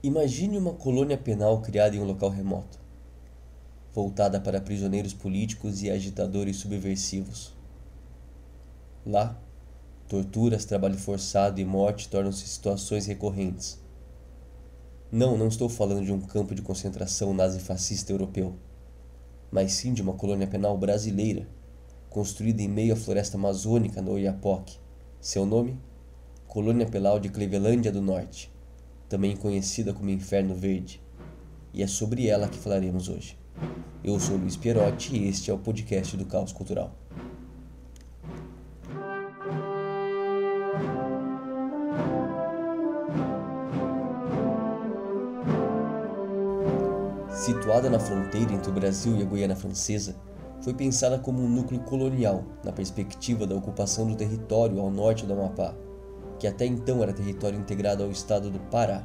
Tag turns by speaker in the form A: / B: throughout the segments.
A: Imagine uma colônia penal criada em um local remoto, voltada para prisioneiros políticos e agitadores subversivos. Lá, torturas, trabalho forçado e morte tornam-se situações recorrentes. Não, não estou falando de um campo de concentração nazifascista europeu, mas sim de uma colônia penal brasileira, construída em meio à floresta amazônica no Oiapoque. Seu nome? Colônia Penal de Clevelândia do Norte também conhecida como Inferno Verde, e é sobre ela que falaremos hoje. Eu sou Luiz Pierotti e este é o podcast do Caos Cultural. Situada na fronteira entre o Brasil e a Guiana Francesa, foi pensada como um núcleo colonial na perspectiva da ocupação do território ao norte do Amapá que até então era território integrado ao estado do Pará.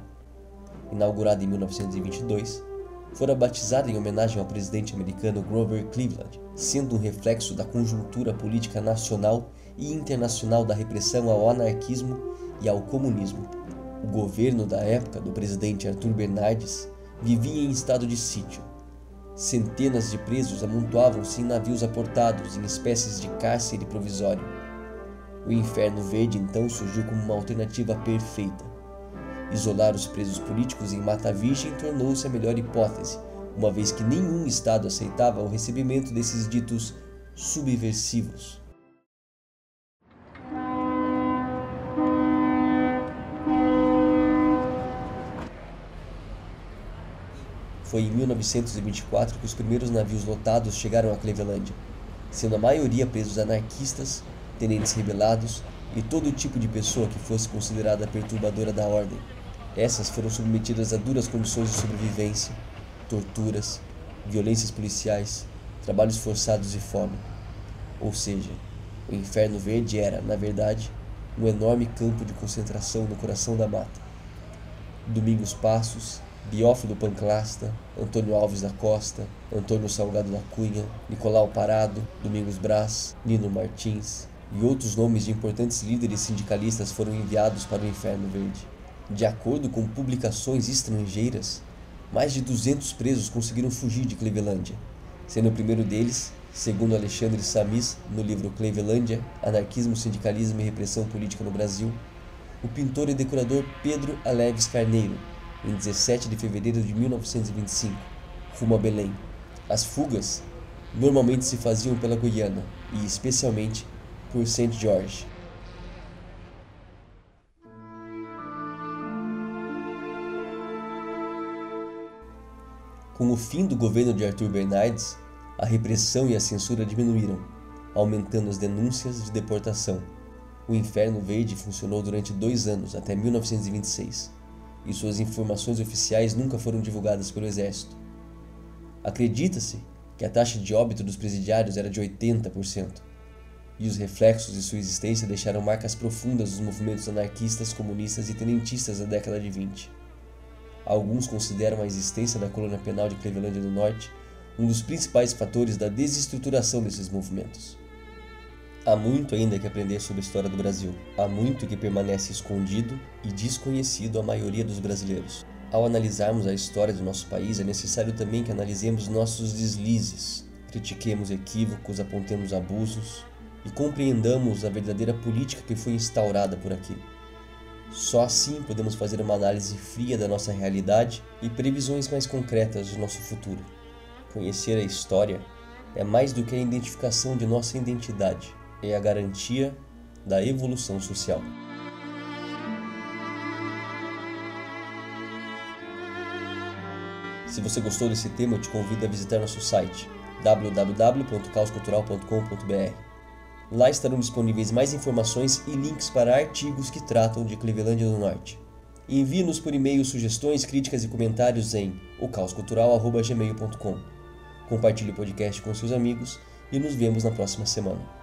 A: Inaugurada em 1922, fora batizada em homenagem ao presidente americano Grover Cleveland, sendo um reflexo da conjuntura política nacional e internacional da repressão ao anarquismo e ao comunismo. O governo da época do presidente Arthur Bernardes vivia em estado de sítio. Centenas de presos amontoavam-se em navios aportados em espécies de cárcere provisório o Inferno Verde então surgiu como uma alternativa perfeita. Isolar os presos políticos em Mata Virgem tornou-se a melhor hipótese, uma vez que nenhum Estado aceitava o recebimento desses ditos subversivos. Foi em 1924 que os primeiros navios lotados chegaram a Clevelândia, sendo a maioria presos anarquistas tenentes rebelados e todo tipo de pessoa que fosse considerada perturbadora da ordem. Essas foram submetidas a duras condições de sobrevivência, torturas, violências policiais, trabalhos forçados e fome. Ou seja, o Inferno Verde era, na verdade, um enorme campo de concentração no coração da mata. Domingos Passos, Biófilo Panclasta, Antônio Alves da Costa, Antônio Salgado da Cunha, Nicolau Parado, Domingos Brás, Nino Martins, e outros nomes de importantes líderes sindicalistas foram enviados para o Inferno Verde. De acordo com publicações estrangeiras, mais de 200 presos conseguiram fugir de Clevelândia, sendo o primeiro deles, segundo Alexandre Samis, no livro Clevelândia, Anarquismo, Sindicalismo e Repressão Política no Brasil, o pintor e decorador Pedro Aleves Carneiro, em 17 de fevereiro de 1925, rumo a Belém. As fugas normalmente se faziam pela Guiana e, especialmente, por St. George. Com o fim do governo de Arthur Bernardes, a repressão e a censura diminuíram, aumentando as denúncias de deportação. O Inferno Verde funcionou durante dois anos, até 1926, e suas informações oficiais nunca foram divulgadas pelo Exército. Acredita-se que a taxa de óbito dos presidiários era de 80% e os reflexos de sua existência deixaram marcas profundas nos movimentos anarquistas, comunistas e tenentistas da década de 20. Alguns consideram a existência da colônia penal de Clevelândia do Norte um dos principais fatores da desestruturação desses movimentos. Há muito ainda que aprender sobre a história do Brasil. Há muito que permanece escondido e desconhecido à maioria dos brasileiros. Ao analisarmos a história do nosso país, é necessário também que analisemos nossos deslizes, critiquemos equívocos, apontemos abusos, e compreendamos a verdadeira política que foi instaurada por aqui. Só assim podemos fazer uma análise fria da nossa realidade e previsões mais concretas do nosso futuro. Conhecer a história é mais do que a identificação de nossa identidade, é a garantia da evolução social. Se você gostou desse tema, eu te convido a visitar nosso site www.caoscultural.com.br Lá estarão disponíveis mais informações e links para artigos que tratam de Clevelândia do Norte. Envie-nos por e-mail sugestões, críticas e comentários em ocauscultural.gmail.com. Compartilhe o podcast com seus amigos e nos vemos na próxima semana.